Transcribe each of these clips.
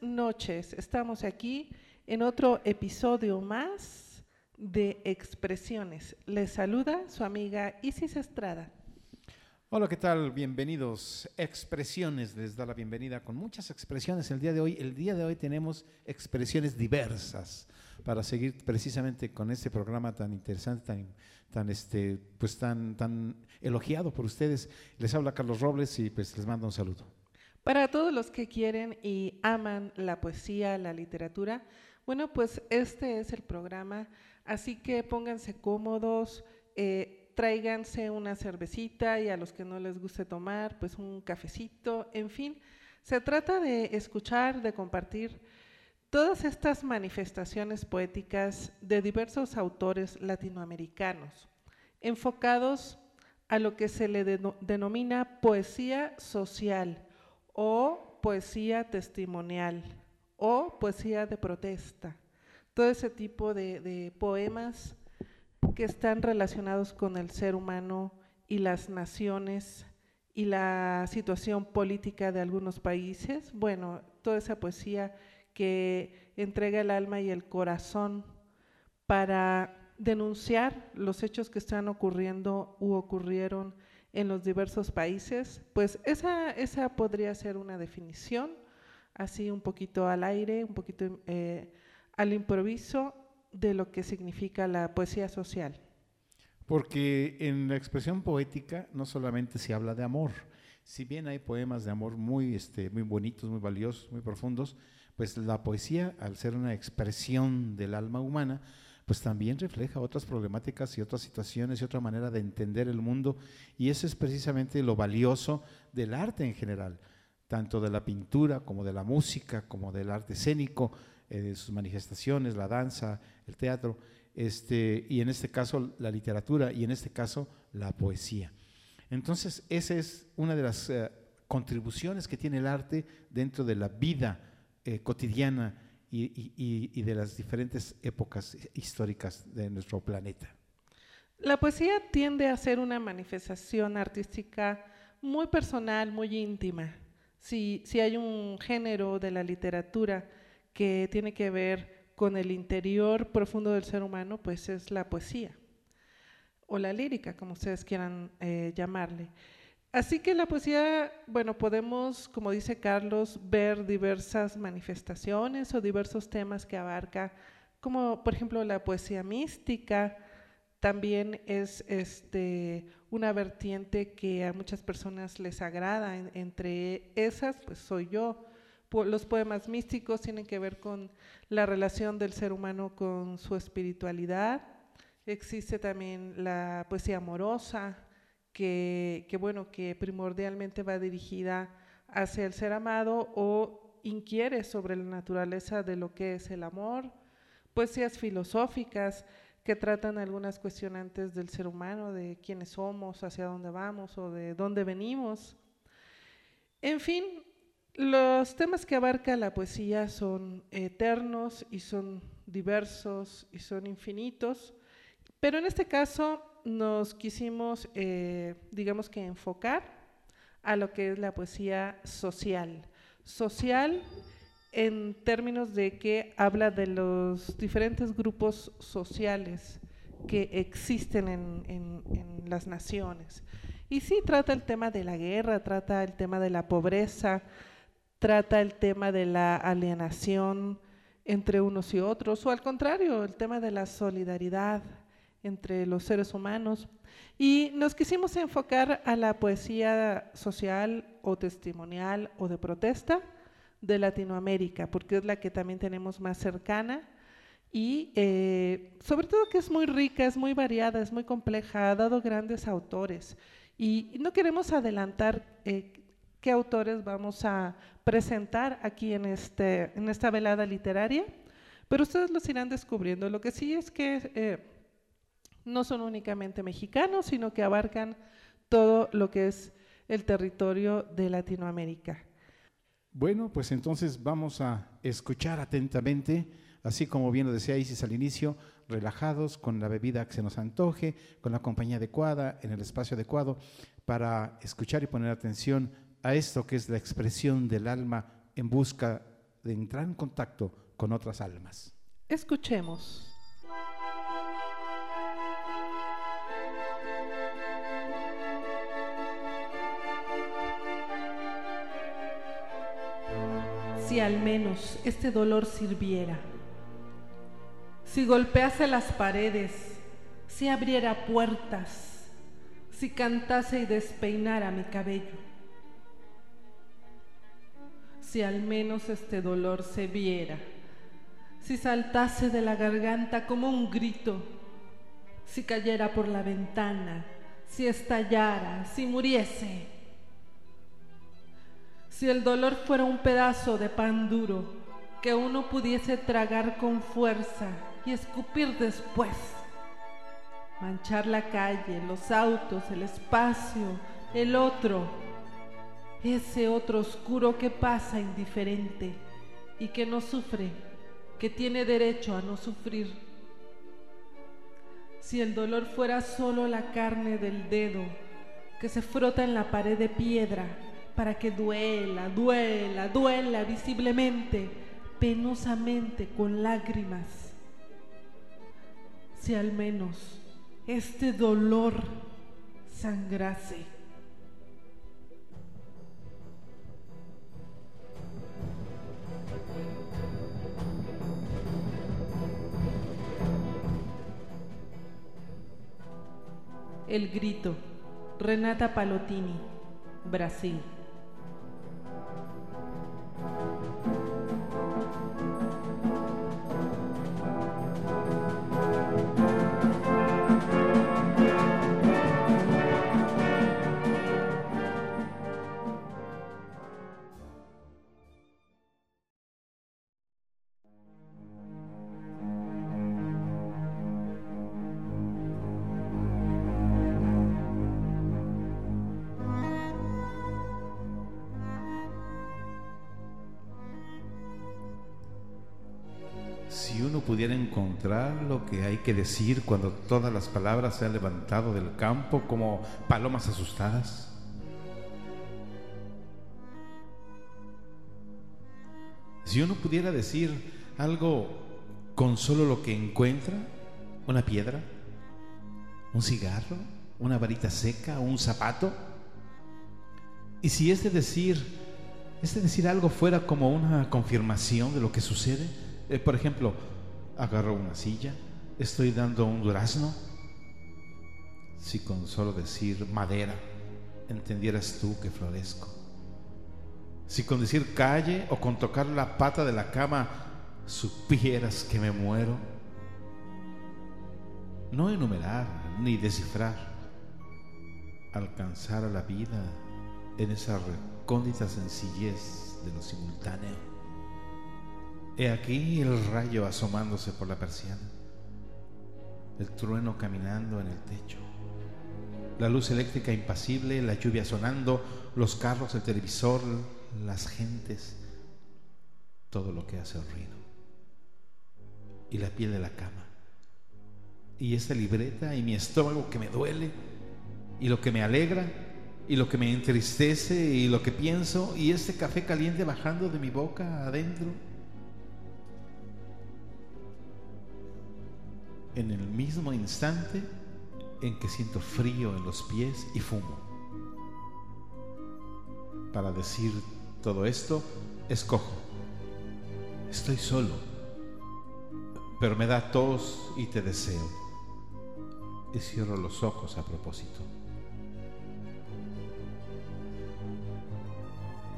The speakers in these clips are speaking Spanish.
Noches. Estamos aquí en otro episodio más de Expresiones. Les saluda su amiga Isis Estrada. Hola, ¿qué tal? Bienvenidos. Expresiones, les da la bienvenida con muchas expresiones el día de hoy. El día de hoy tenemos expresiones diversas para seguir precisamente con este programa tan interesante, tan, tan, este, pues tan, tan elogiado por ustedes. Les habla Carlos Robles y pues les mando un saludo. Para todos los que quieren y aman la poesía, la literatura, bueno, pues este es el programa, así que pónganse cómodos, eh, tráiganse una cervecita y a los que no les guste tomar, pues un cafecito, en fin. Se trata de escuchar, de compartir todas estas manifestaciones poéticas de diversos autores latinoamericanos, enfocados a lo que se le denomina poesía social o poesía testimonial o poesía de protesta. Todo ese tipo de, poemas que están relacionados con el ser humano y las naciones y la situación política de algunos países. Bueno, toda esa poesía que entrega el alma y el corazón para denunciar los hechos que están ocurriendo u ocurrieron en los diversos países, pues esa, esa podría ser una definición, así un poquito al aire, un poquito eh, al improviso, de lo que significa la poesía social. Porque en la expresión poética no solamente se habla de amor, si bien hay poemas de amor muy, este, muy bonitos, muy valiosos, muy profundos, pues la poesía, al ser una expresión del alma humana, pues también refleja otras problemáticas y otras situaciones y otra manera de entender el mundo. Y eso es precisamente lo valioso del arte en general, tanto de la pintura como de la música, como del arte escénico, eh, sus manifestaciones, la danza, el teatro, este, y en este caso la literatura, y en este caso la poesía. Entonces, esa es una de las eh, contribuciones que tiene el arte dentro de la vida eh, cotidiana y, de las diferentes épocas históricas de nuestro planeta. La poesía tiende a ser una manifestación artística muy personal, muy íntima. Si, si hay un género de la literatura que tiene que ver con el interior profundo del ser humano, pues es la poesía o la lírica, como ustedes quieran eh, llamarle. Así que la poesía, bueno, podemos, como dice Carlos, ver diversas manifestaciones o diversos temas que abarca, como por ejemplo la poesía mística, también es este, una vertiente que a muchas personas les agrada, entre esas pues soy yo. Los poemas místicos tienen que ver con la relación del ser humano con su espiritualidad. Existe también la poesía amorosa, que, bueno, que primordialmente va dirigida hacia el ser amado o inquiere sobre la naturaleza de lo que es el amor. Poesías filosóficas que tratan algunas cuestionantes del ser humano, de quiénes somos, hacia dónde vamos o de dónde venimos. En fin, los temas que abarca la poesía son eternos y son diversos y son infinitos, pero en este caso nos quisimos, eh, digamos que enfocar a lo que es la poesía social. Social en términos de que habla de los diferentes grupos sociales que existen en, en las naciones. Y sí trata el tema de la guerra, trata el tema de la pobreza, trata el tema de la alienación entre unos y otros, o al contrario, el tema de la solidaridad entre los seres humanos. Y nos quisimos enfocar a la poesía social o testimonial o de protesta de Latinoamérica, porque es la que también tenemos más cercana y eh, sobre todo que es muy rica, es muy variada, es muy compleja, ha dado grandes autores. Y no queremos adelantar eh, qué autores vamos a presentar aquí en, este, en esta velada literaria, pero ustedes los irán descubriendo. Lo que sí es que eh, no son únicamente mexicanos, sino que abarcan todo lo que es el territorio de Latinoamérica. Bueno, pues entonces vamos a escuchar atentamente, así como bien lo decía Isis al inicio, relajados, con la bebida que se nos antoje, con la compañía adecuada, en el espacio adecuado, para escuchar y poner atención a esto que es la expresión del alma en busca de entrar en contacto con otras almas. Escuchemos. Si al menos este dolor sirviera, si golpease las paredes, si abriera puertas, si cantase y despeinara mi cabello. Si al menos este dolor se viera, si saltase de la garganta como un grito, si cayera por la ventana, si estallara, si muriese, si el dolor fuera un pedazo de pan duro que uno pudiese tragar con fuerza y escupir después, manchar la calle, los autos, el espacio, el otro, ese otro oscuro que pasa indiferente y que no sufre, que tiene derecho a no sufrir. Si el dolor fuera solo la carne del dedo que se frota en la pared de piedra para que duela, duela, duela visiblemente, penosamente, con lágrimas. Si al menos este dolor sangrase. El grito. Renata Palotini, Brasil. Lo que hay que decir cuando todas las palabras se han levantado del campo como palomas asustadas? Si uno pudiera decir algo con solo lo que encuentra, una piedra, un cigarro, una varita seca, un zapato, y si este decir, este decir algo fuera como una confirmación de lo que sucede, eh, por ejemplo, agarro una silla, estoy dando un durazno. Si con solo decir madera entendieras tú que florezco. Si con decir calle o con tocar la pata de la cama supieras que me muero. No enumerar ni descifrar, alcanzar a la vida en esa recóndita sencillez de lo simultáneo. He aquí el rayo asomándose por la persiana, el trueno caminando en el techo, la luz eléctrica impasible, la lluvia sonando, los carros, el televisor, las gentes, todo lo que hace ruido. Y la piel de la cama. Y esta libreta y mi estómago que me duele, y lo que me alegra, y lo que me entristece, y lo que pienso, y este café caliente bajando de mi boca adentro en el mismo instante en que siento frío en los pies y fumo. Para decir todo esto, escojo. Estoy solo, pero me da tos y te deseo. Y cierro los ojos a propósito.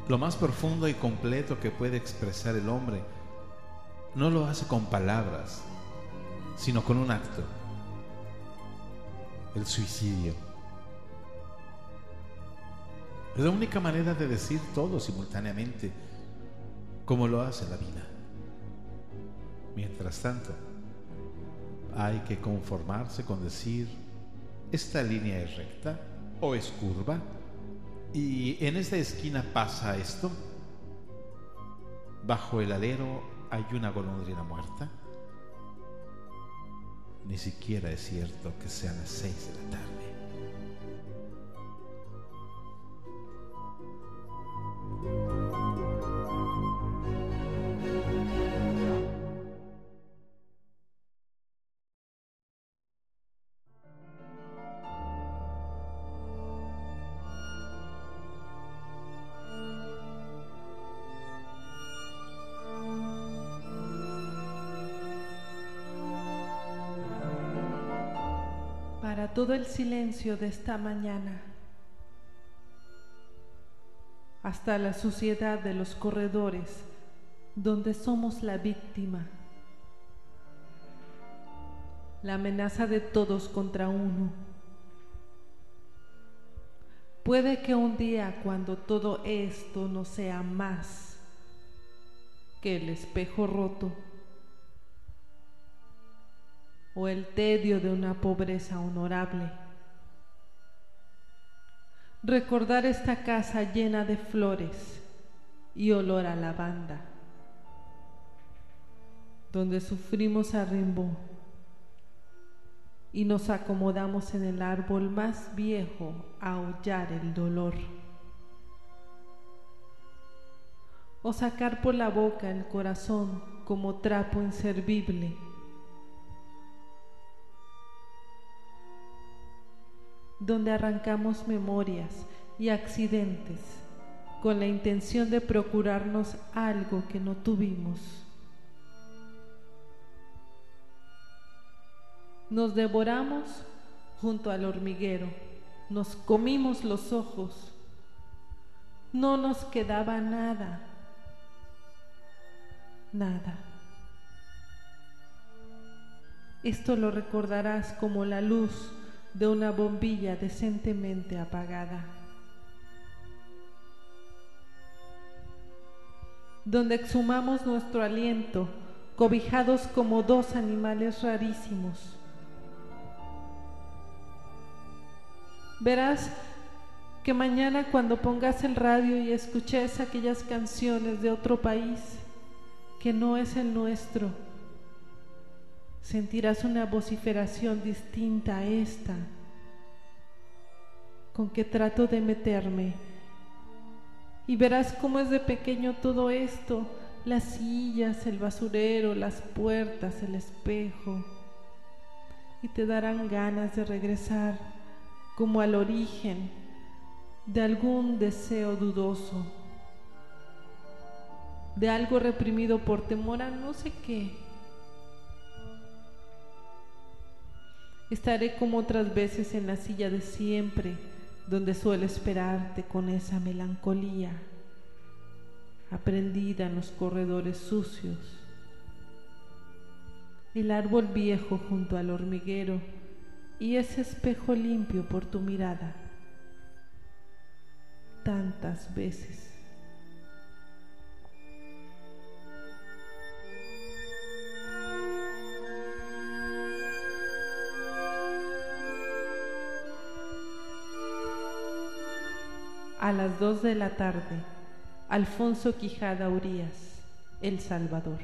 Lo más profundo y completo que puede expresar el hombre no lo hace con palabras, sino con un acto, el suicidio. Es la única manera de decir todo simultáneamente, como lo hace la vida. Mientras tanto, hay que conformarse con decir, esta línea es recta o es curva, y en esta esquina pasa esto. Bajo el alero hay una golondrina muerta. Ni siquiera es cierto que sean las seis de la tarde. Todo el silencio de esta mañana, hasta la suciedad de los corredores donde somos la víctima, la amenaza de todos contra uno. Puede que un día cuando todo esto no sea más que el espejo roto, o el tedio de una pobreza honorable. Recordar esta casa llena de flores y olor a lavanda, donde sufrimos a rimbo y nos acomodamos en el árbol más viejo a aullar el dolor. O sacar por la boca el corazón como trapo inservible donde arrancamos memorias y accidentes con la intención de procurarnos algo que no tuvimos. Nos devoramos junto al hormiguero, nos comimos los ojos, no nos quedaba nada, nada. Esto lo recordarás como la luz de una bombilla decentemente apagada, donde exhumamos nuestro aliento, cobijados como dos animales rarísimos. Verás que mañana cuando pongas el radio y escuches aquellas canciones de otro país que no es el nuestro, sentirás una vociferación distinta a esta con que trato de meterme. Y verás cómo es de pequeño todo esto, las sillas, el basurero, las puertas, el espejo. Y te darán ganas de regresar como al origen de algún deseo dudoso, de algo reprimido por temor a no sé qué Estaré como otras veces en la silla de siempre, donde suelo esperarte con esa melancolía, aprendida en los corredores sucios. El árbol viejo junto al hormiguero y ese espejo limpio por tu mirada. Tantas veces. A las dos de la tarde, Alfonso Quijada Urías, El Salvador.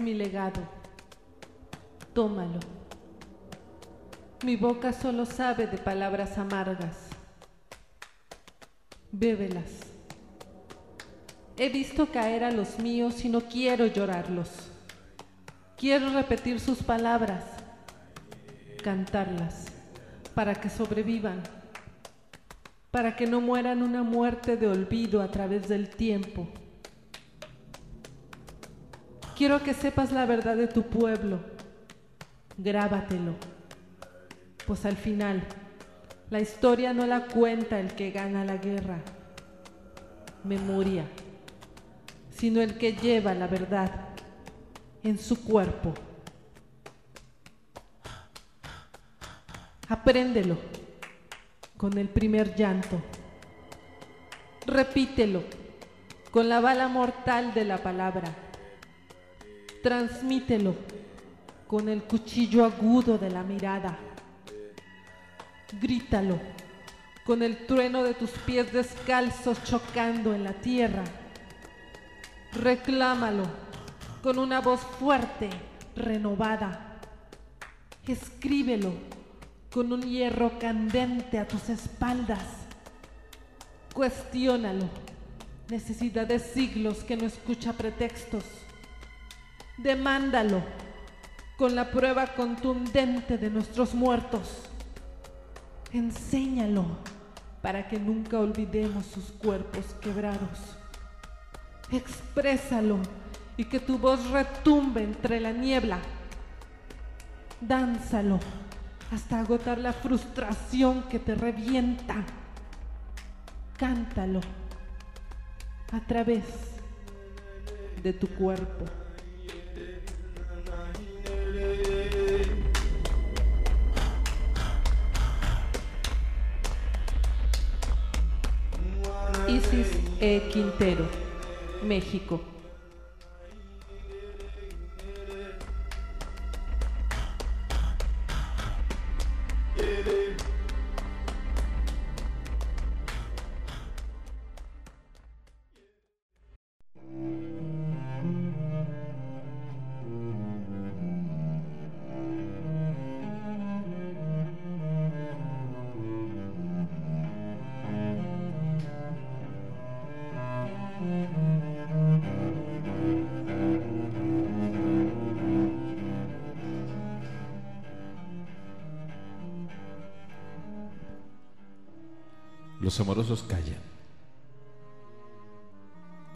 Mi legado. Tómalo. Mi boca solo sabe de palabras amargas. Bébelas. He visto caer a los míos y no quiero llorarlos. Quiero repetir sus palabras, cantarlas, para que sobrevivan, para que no mueran una muerte de olvido a través del tiempo. Quiero que sepas la verdad de tu pueblo, grábatelo, pues al final la historia no la cuenta el que gana la guerra, memoria, sino el que lleva la verdad en su cuerpo. Apréndelo con el primer llanto. Repítelo con la bala mortal de la palabra. Transmítelo con el cuchillo agudo de la mirada. Grítalo con el trueno de tus pies descalzos chocando en la tierra. Reclámalo con una voz fuerte, renovada. Escríbelo con un hierro candente a tus espaldas. Cuestiónalo. Necesidad de siglos que no escucha pretextos. Demándalo con la prueba contundente de nuestros muertos. Enséñalo para que nunca olvidemos sus cuerpos quebrados. Exprésalo y que tu voz retumbe entre la niebla. Dánzalo hasta agotar la frustración que te revienta. Cántalo a través de tu cuerpo. E. Quintero, México.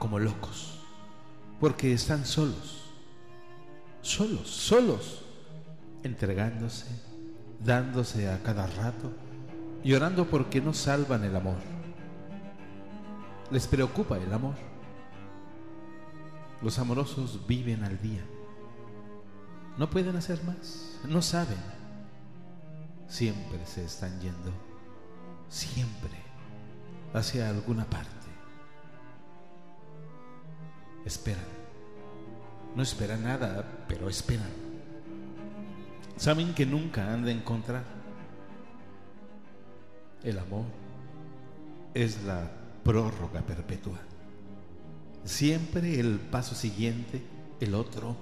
como locos porque están solos, solos, solos, entregándose, dándose a cada rato, llorando porque no salvan el amor. Les preocupa el amor. Los amorosos viven al día. No pueden hacer más, no saben. Siempre se están yendo, siempre hacia alguna parte. Esperan. No esperan nada, pero esperan. Saben que nunca han de encontrar. El amor es la prórroga perpetua. Siempre el paso siguiente, el otro,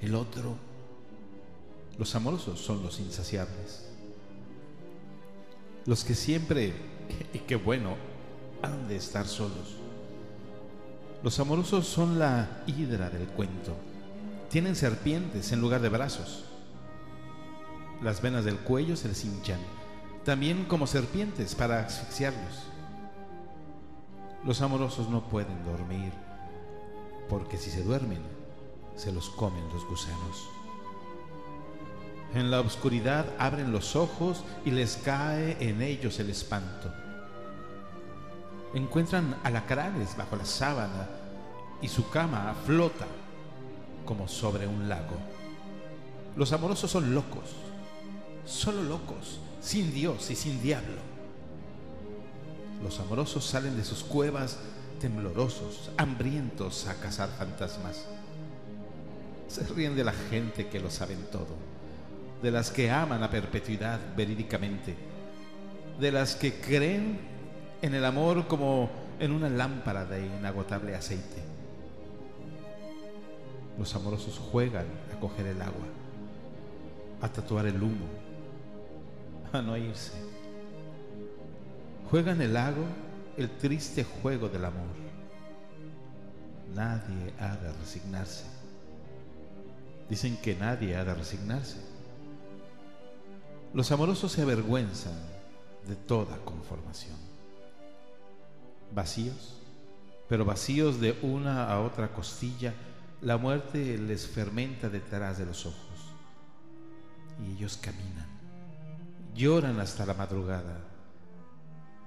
el otro. Los amorosos son los insaciables. Los que siempre, y qué bueno, han de estar solos. Los amorosos son la hidra del cuento. Tienen serpientes en lugar de brazos. Las venas del cuello se les hinchan, también como serpientes para asfixiarlos. Los amorosos no pueden dormir, porque si se duermen, se los comen los gusanos. En la oscuridad abren los ojos y les cae en ellos el espanto encuentran alacranes bajo la sábana y su cama flota como sobre un lago. Los amorosos son locos, solo locos, sin Dios y sin diablo. Los amorosos salen de sus cuevas temblorosos, hambrientos a cazar fantasmas. Se ríen de la gente que lo saben todo, de las que aman a perpetuidad verídicamente, de las que creen en el amor como en una lámpara de inagotable aceite. Los amorosos juegan a coger el agua, a tatuar el humo, a no irse. Juegan el lago el triste juego del amor. Nadie ha de resignarse. Dicen que nadie ha de resignarse. Los amorosos se avergüenzan de toda conformación. Vacíos, pero vacíos de una a otra costilla, la muerte les fermenta detrás de los ojos. Y ellos caminan, lloran hasta la madrugada,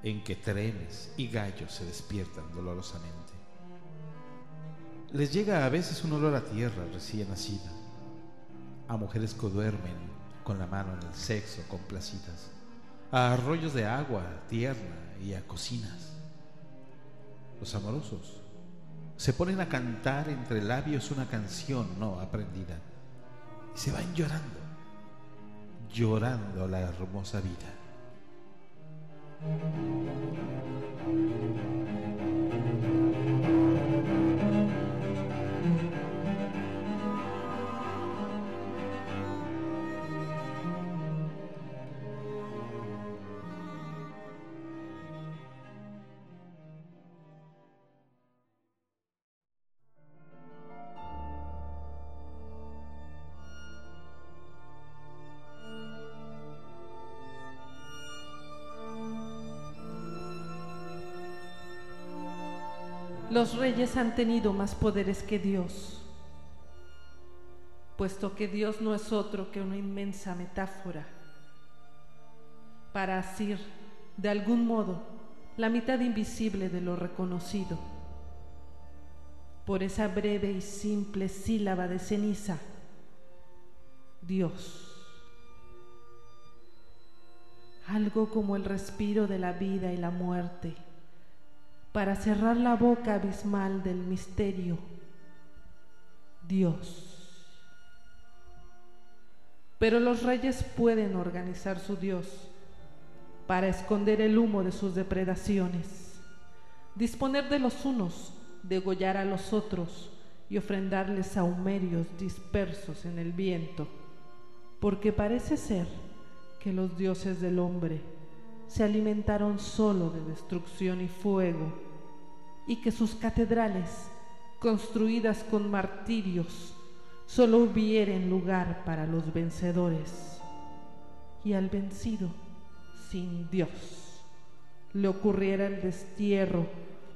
en que trenes y gallos se despiertan dolorosamente. Les llega a veces un olor a tierra recién nacida, a mujeres que duermen con la mano en el sexo complacidas, a arroyos de agua tierna y a cocinas. Los amorosos se ponen a cantar entre labios una canción no aprendida y se van llorando, llorando la hermosa vida. Los reyes han tenido más poderes que Dios, puesto que Dios no es otro que una inmensa metáfora para asir, de algún modo, la mitad invisible de lo reconocido. Por esa breve y simple sílaba de ceniza, Dios. Algo como el respiro de la vida y la muerte para cerrar la boca abismal del misterio, Dios. Pero los reyes pueden organizar su Dios para esconder el humo de sus depredaciones, disponer de los unos, degollar a los otros y ofrendarles saumerios dispersos en el viento, porque parece ser que los dioses del hombre se alimentaron solo de destrucción y fuego, y que sus catedrales, construidas con martirios, solo hubieren lugar para los vencedores, y al vencido, sin Dios, le ocurriera el destierro,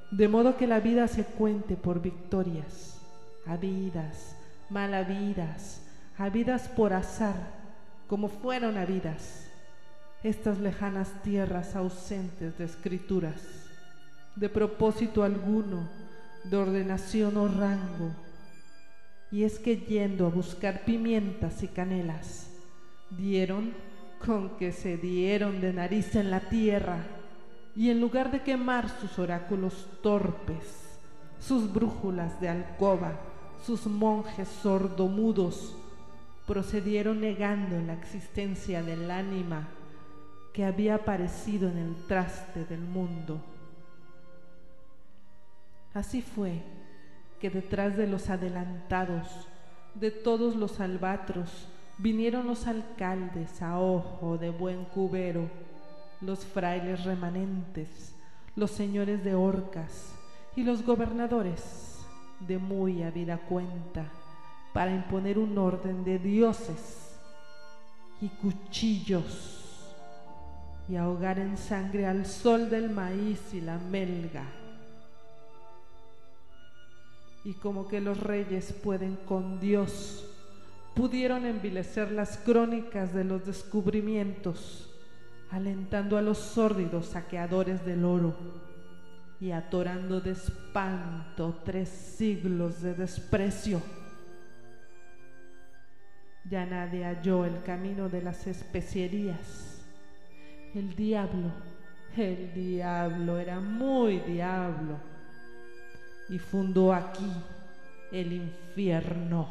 de modo que la vida se cuente por victorias, habidas, mal habidas, habidas por azar, como fueron habidas estas lejanas tierras ausentes de escrituras, de propósito alguno, de ordenación o rango. Y es que yendo a buscar pimientas y canelas, dieron con que se dieron de nariz en la tierra, y en lugar de quemar sus oráculos torpes, sus brújulas de alcoba, sus monjes sordomudos, procedieron negando la existencia del ánima que había aparecido en el traste del mundo. Así fue que detrás de los adelantados, de todos los albatros, vinieron los alcaldes a ojo de buen cubero, los frailes remanentes, los señores de orcas y los gobernadores de muy habida cuenta para imponer un orden de dioses y cuchillos y ahogar en sangre al sol del maíz y la melga. Y como que los reyes pueden con Dios, pudieron envilecer las crónicas de los descubrimientos, alentando a los sórdidos saqueadores del oro y atorando de espanto tres siglos de desprecio. Ya nadie halló el camino de las especierías el diablo, el diablo era muy diablo y fundó aquí el infierno.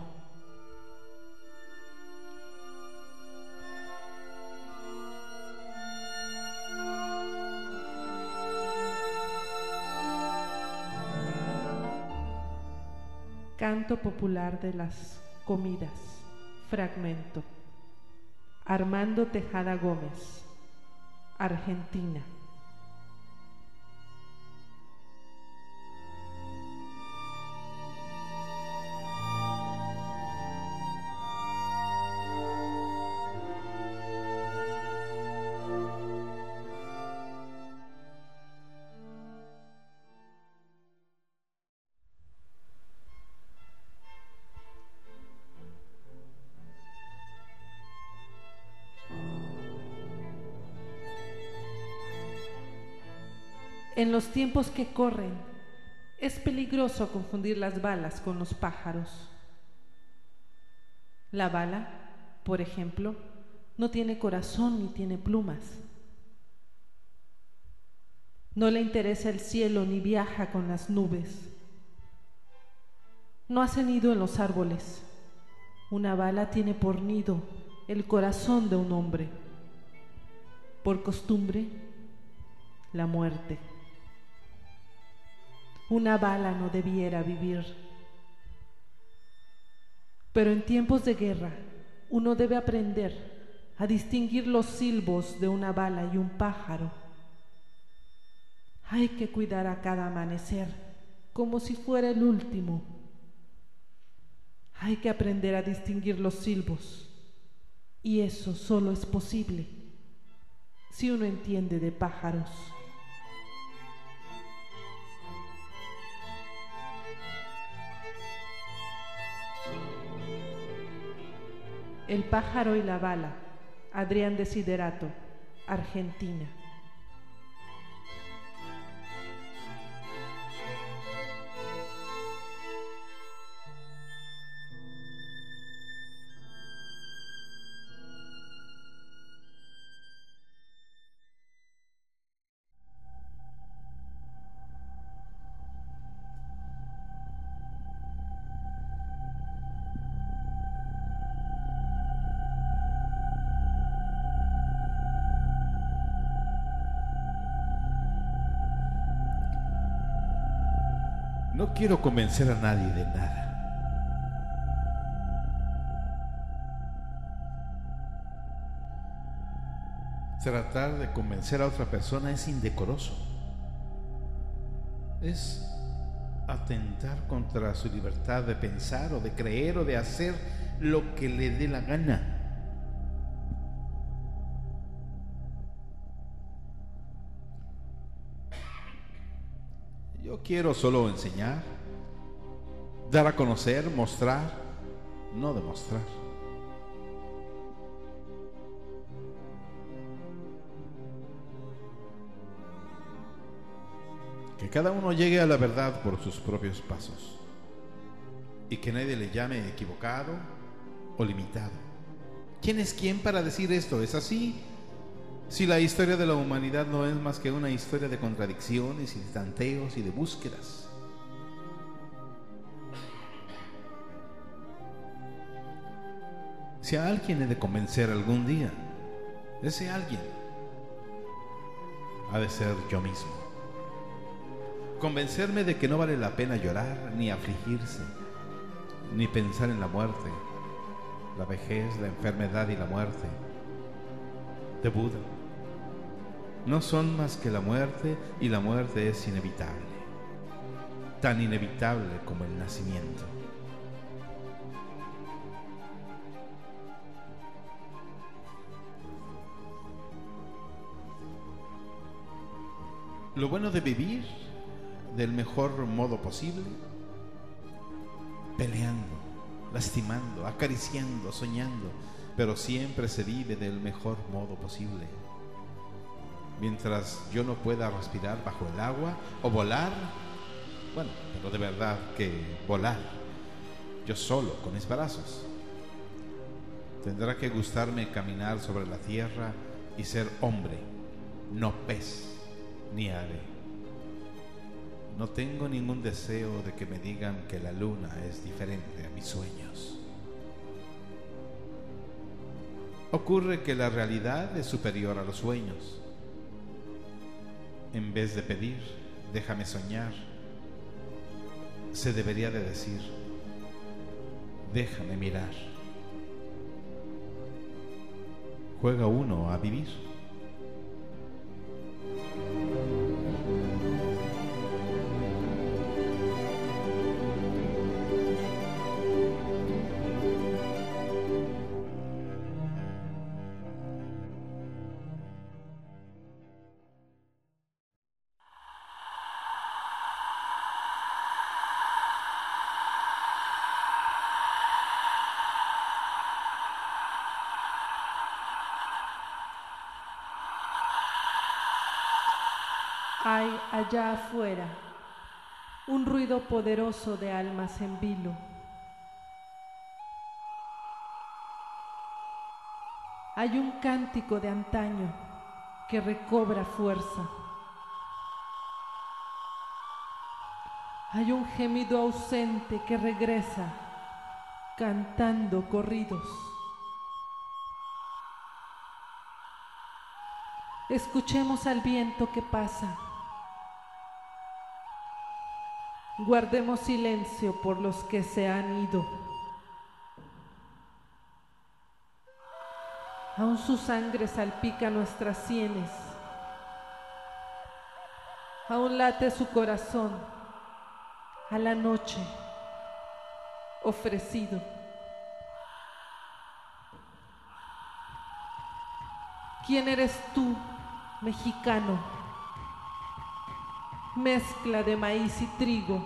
Canto popular de las comidas, fragmento. Armando Tejada Gómez. Argentina. Tiempos que corren, es peligroso confundir las balas con los pájaros. La bala, por ejemplo, no tiene corazón ni tiene plumas. No le interesa el cielo ni viaja con las nubes. No hace nido en los árboles. Una bala tiene por nido el corazón de un hombre. Por costumbre, la muerte. Una bala no debiera vivir. Pero en tiempos de guerra uno debe aprender a distinguir los silbos de una bala y un pájaro. Hay que cuidar a cada amanecer como si fuera el último. Hay que aprender a distinguir los silbos. Y eso solo es posible si uno entiende de pájaros. El pájaro y la bala, Adrián Desiderato, Argentina. Quiero convencer a nadie de nada. Tratar de convencer a otra persona es indecoroso. Es atentar contra su libertad de pensar o de creer o de hacer lo que le dé la gana. Yo quiero solo enseñar, dar a conocer, mostrar, no demostrar. Que cada uno llegue a la verdad por sus propios pasos y que nadie le llame equivocado o limitado. ¿Quién es quién para decir esto? ¿Es así? Si la historia de la humanidad no es más que una historia de contradicciones y de tanteos y de búsquedas. Si a alguien he de convencer algún día, ese alguien ha de ser yo mismo. Convencerme de que no vale la pena llorar, ni afligirse, ni pensar en la muerte, la vejez, la enfermedad y la muerte. De Buda. No son más que la muerte y la muerte es inevitable, tan inevitable como el nacimiento. Lo bueno de vivir del mejor modo posible, peleando, lastimando, acariciando, soñando, pero siempre se vive del mejor modo posible. Mientras yo no pueda respirar bajo el agua o volar, bueno, pero de verdad que volar, yo solo, con mis brazos. Tendrá que gustarme caminar sobre la tierra y ser hombre, no pez ni ave. No tengo ningún deseo de que me digan que la luna es diferente a mis sueños. Ocurre que la realidad es superior a los sueños. En vez de pedir, déjame soñar, se debería de decir, déjame mirar. Juega uno a vivir. Allá afuera un ruido poderoso de almas en vilo. Hay un cántico de antaño que recobra fuerza. Hay un gemido ausente que regresa cantando corridos. Escuchemos al viento que pasa. Guardemos silencio por los que se han ido. Aún su sangre salpica nuestras sienes. Aún late su corazón a la noche ofrecido. ¿Quién eres tú, mexicano? Mezcla de maíz y trigo.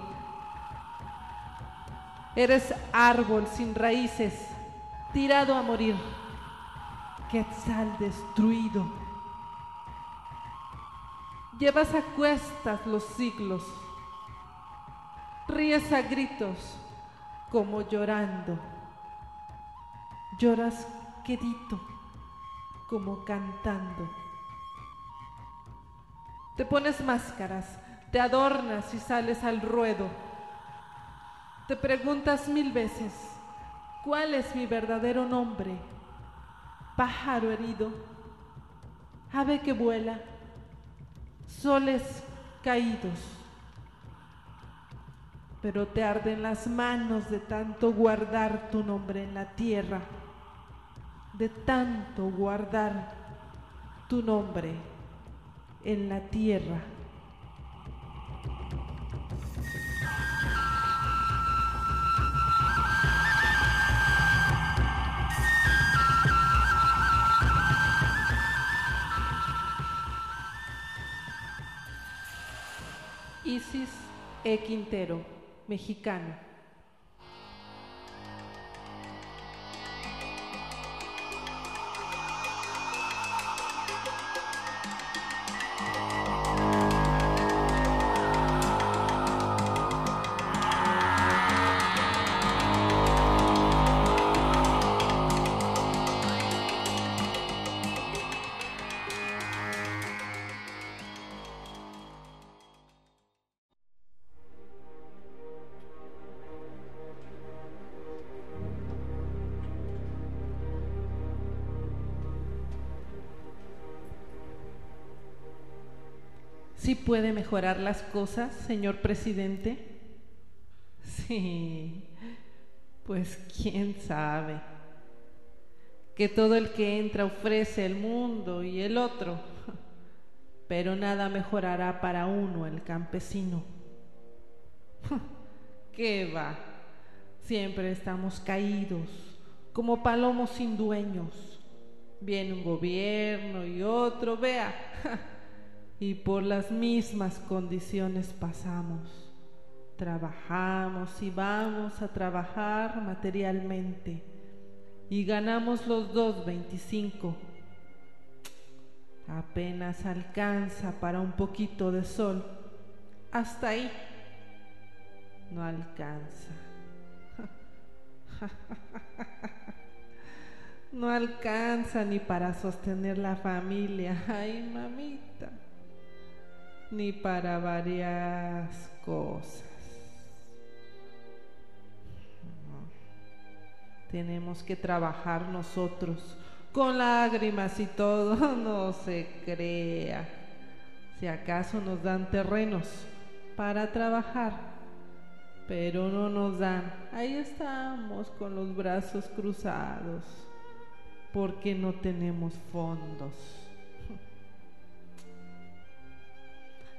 Eres árbol sin raíces, tirado a morir. Quetzal destruido. Llevas a cuestas los siglos. Ríes a gritos como llorando. Lloras quedito como cantando. Te pones máscaras, te adornas y sales al ruedo. Te preguntas mil veces, ¿cuál es mi verdadero nombre? Pájaro herido, ave que vuela, soles caídos. Pero te arden las manos de tanto guardar tu nombre en la tierra de tanto guardar tu nombre en la tierra. Isis E. Quintero, mexicano. Puede mejorar las cosas, señor presidente? Sí, pues quién sabe. Que todo el que entra ofrece el mundo y el otro, pero nada mejorará para uno, el campesino. ¿Qué va? Siempre estamos caídos, como palomos sin dueños. Viene un gobierno y otro, vea y por las mismas condiciones pasamos. Trabajamos y vamos a trabajar materialmente y ganamos los dos 25. Apenas alcanza para un poquito de sol. Hasta ahí no alcanza. No alcanza ni para sostener la familia. Ay, mamita ni para varias cosas. Tenemos que trabajar nosotros con lágrimas y todo, no se crea. Si acaso nos dan terrenos para trabajar, pero no nos dan. Ahí estamos con los brazos cruzados, porque no tenemos fondos.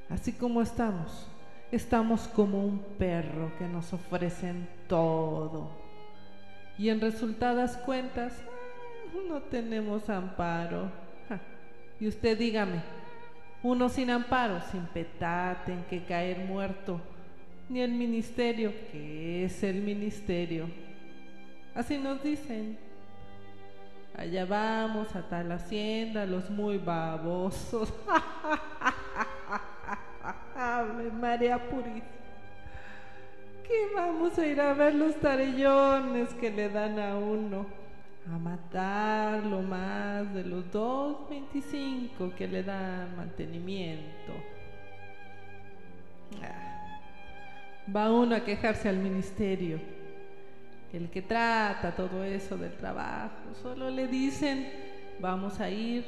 Así como estamos, estamos como un perro que nos ofrecen todo. Y en resultadas cuentas, no tenemos amparo. Y usted dígame, uno sin amparo, sin petate en que caer muerto, ni el ministerio, que es el ministerio. Así nos dicen. Allá vamos a tal hacienda, los muy babosos. María Purísima. Que vamos a ir a ver los tarellones que le dan a uno. A matar lo más de los 2.25 que le dan mantenimiento. Ah, va uno a quejarse al ministerio. El que trata todo eso del trabajo, solo le dicen, vamos a ir,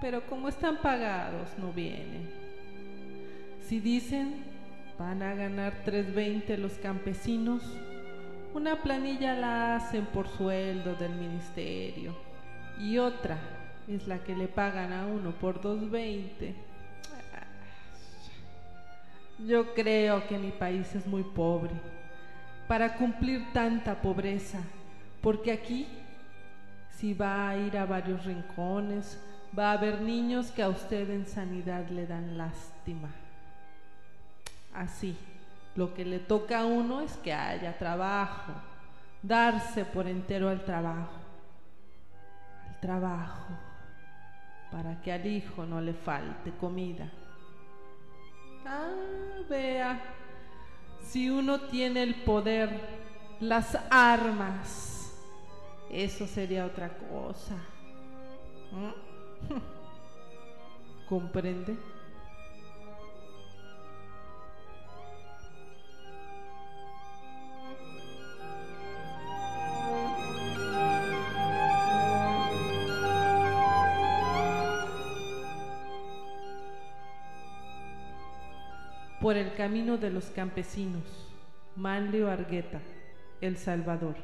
pero como están pagados, no vienen. Si dicen, van a ganar 3.20 los campesinos, una planilla la hacen por sueldo del ministerio y otra es la que le pagan a uno por 2.20. Yo creo que mi país es muy pobre para cumplir tanta pobreza, porque aquí si va a ir a varios rincones, va a haber niños que a usted en sanidad le dan lástima. Así, lo que le toca a uno es que haya trabajo, darse por entero al trabajo, al trabajo, para que al hijo no le falte comida. Ah, vea, si uno tiene el poder, las armas, eso sería otra cosa. ¿Mm? ¿Comprende? Por el camino de los campesinos. Manlio Argueta, El Salvador.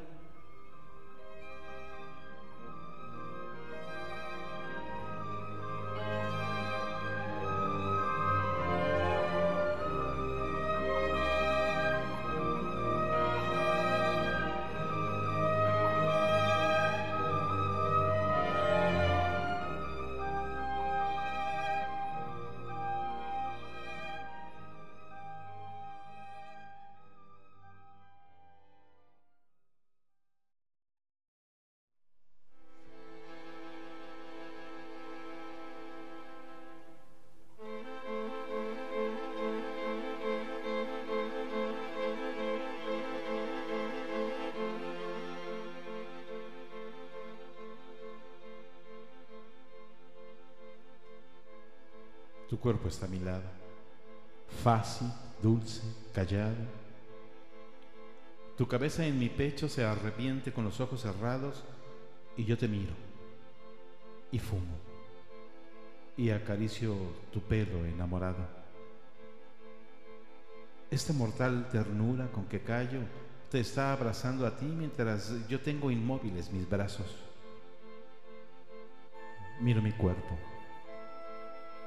Tu cuerpo está a mi lado, fácil, dulce, callado. Tu cabeza en mi pecho se arrepiente con los ojos cerrados y yo te miro y fumo y acaricio tu pelo enamorado. Esta mortal ternura con que callo te está abrazando a ti mientras yo tengo inmóviles mis brazos. Miro mi cuerpo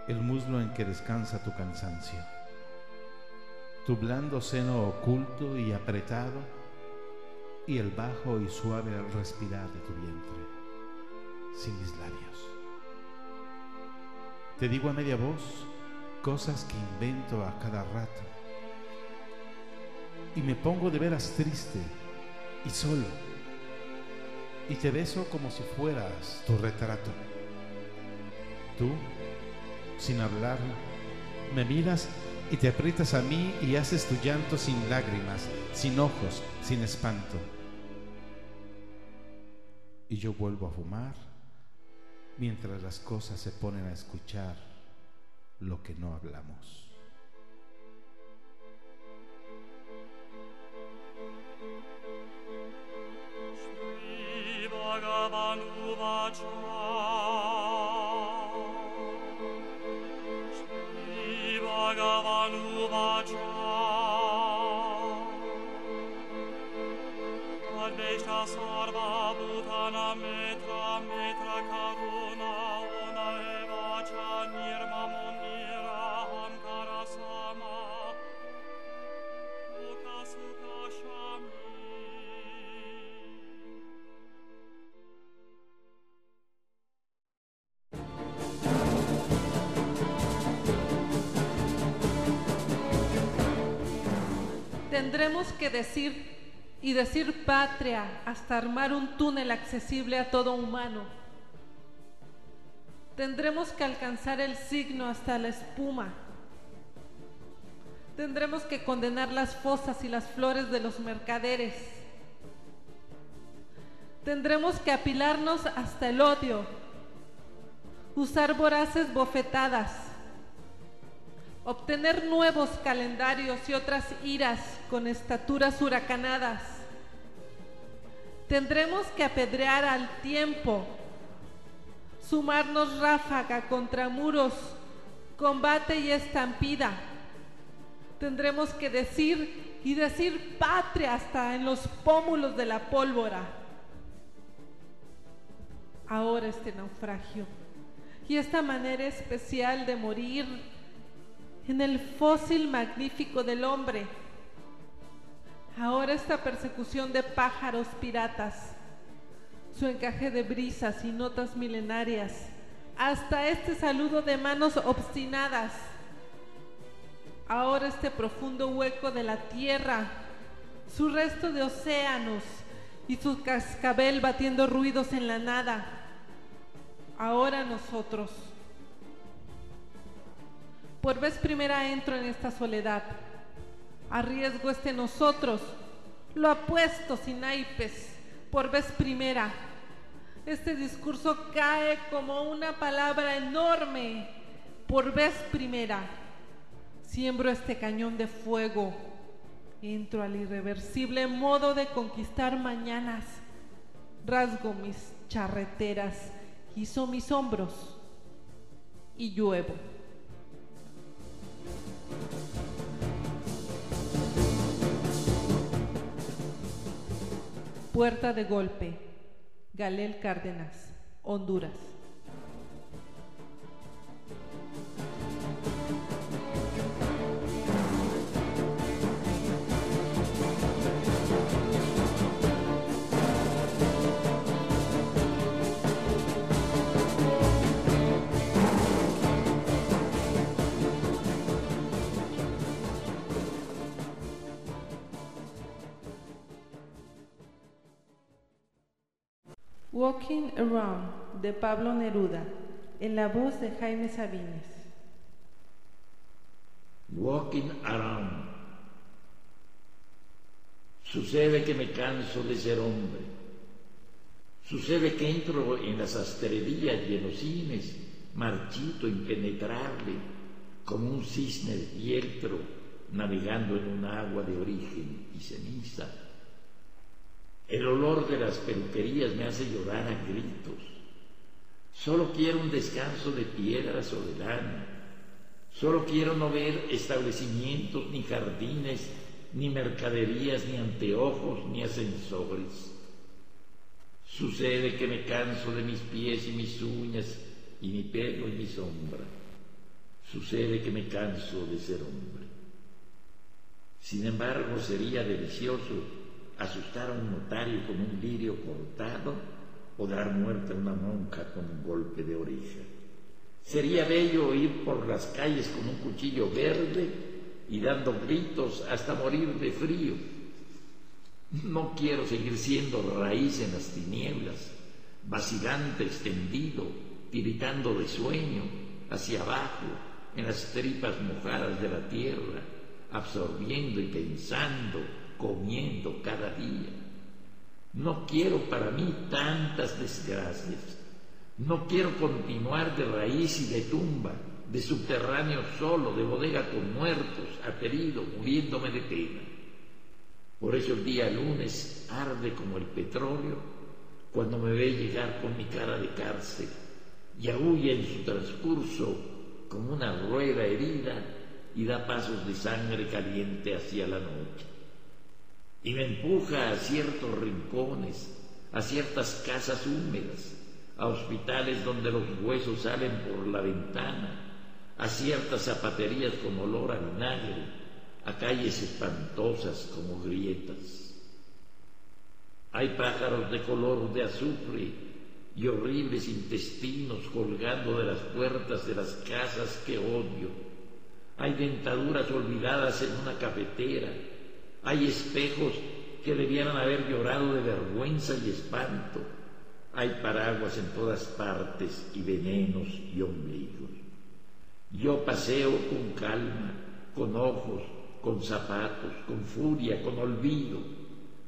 el muslo en que descansa tu cansancio, tu blando seno oculto y apretado y el bajo y suave respirar de tu vientre, sin mis labios. Te digo a media voz cosas que invento a cada rato y me pongo de veras triste y solo y te beso como si fueras tu retrato. Tú sin hablar, me miras y te aprietas a mí y haces tu llanto sin lágrimas, sin ojos, sin espanto. Y yo vuelvo a fumar mientras las cosas se ponen a escuchar lo que no hablamos. Ad vesta sorba butanam Tendremos que decir y decir patria hasta armar un túnel accesible a todo humano. Tendremos que alcanzar el signo hasta la espuma. Tendremos que condenar las fosas y las flores de los mercaderes. Tendremos que apilarnos hasta el odio, usar voraces bofetadas obtener nuevos calendarios y otras iras con estaturas huracanadas. Tendremos que apedrear al tiempo, sumarnos ráfaga contra muros, combate y estampida. Tendremos que decir y decir patria hasta en los pómulos de la pólvora. Ahora este naufragio y esta manera especial de morir en el fósil magnífico del hombre. Ahora esta persecución de pájaros piratas, su encaje de brisas y notas milenarias, hasta este saludo de manos obstinadas. Ahora este profundo hueco de la tierra, su resto de océanos y su cascabel batiendo ruidos en la nada. Ahora nosotros por vez primera entro en esta soledad. Arriesgo este nosotros. Lo apuesto sin naipes. Por vez primera. Este discurso cae como una palabra enorme. Por vez primera. Siembro este cañón de fuego. Entro al irreversible modo de conquistar mañanas. Rasgo mis charreteras, hizo mis hombros y lluevo. Puerta de Golpe, Galel Cárdenas, Honduras. Walking Around de Pablo Neruda, en la voz de Jaime Sabines. Walking Around. Sucede que me canso de ser hombre. Sucede que entro en las astrerías y en los cines, marchito, impenetrable, como un cisne dieltro navegando en un agua de origen y ceniza el olor de las peluquerías me hace llorar a gritos. Solo quiero un descanso de piedras o de lana. Solo quiero no ver establecimientos, ni jardines, ni mercaderías, ni anteojos, ni ascensores. Sucede que me canso de mis pies y mis uñas, y mi pelo y mi sombra. Sucede que me canso de ser hombre. Sin embargo, sería delicioso asustar a un notario con un lirio cortado o dar muerte a una monja con un golpe de oreja. Sería bello ir por las calles con un cuchillo verde y dando gritos hasta morir de frío. No quiero seguir siendo raíz en las tinieblas, vacilante, extendido, tiritando de sueño, hacia abajo, en las tripas mojadas de la tierra, absorbiendo y pensando comiendo cada día. No quiero para mí tantas desgracias. No quiero continuar de raíz y de tumba, de subterráneo solo, de bodega con muertos, aterido, muriéndome de pena. Por eso el día lunes arde como el petróleo cuando me ve llegar con mi cara de cárcel y aúlla en su transcurso como una rueda herida y da pasos de sangre caliente hacia la noche. Y me empuja a ciertos rincones, a ciertas casas húmedas, a hospitales donde los huesos salen por la ventana, a ciertas zapaterías con olor a vinagre, a calles espantosas como grietas. Hay pájaros de color de azufre y horribles intestinos colgando de las puertas de las casas que odio. Hay dentaduras olvidadas en una cafetera. Hay espejos que debieran haber llorado de vergüenza y espanto. Hay paraguas en todas partes y venenos y ombligos. Yo paseo con calma, con ojos, con zapatos, con furia, con olvido.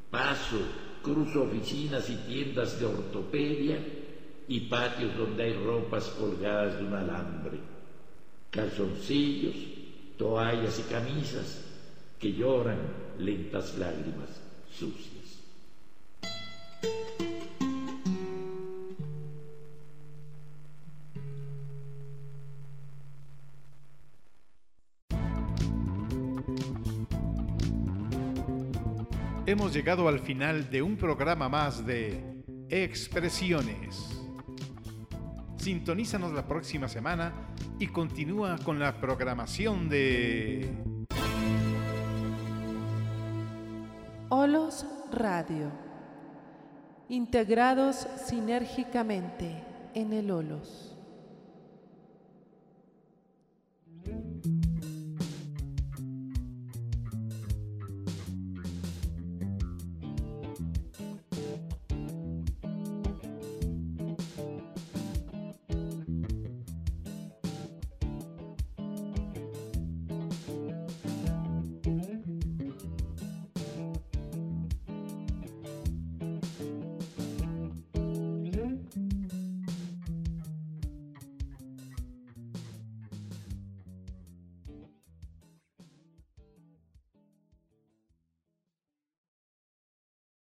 Paso, cruzo oficinas y tiendas de ortopedia y patios donde hay ropas colgadas de un alambre, calzoncillos, toallas y camisas que lloran lentas lágrimas sucias. Hemos llegado al final de un programa más de Expresiones. Sintonízanos la próxima semana y continúa con la programación de Olos Radio. Integrados sinérgicamente en el Olos.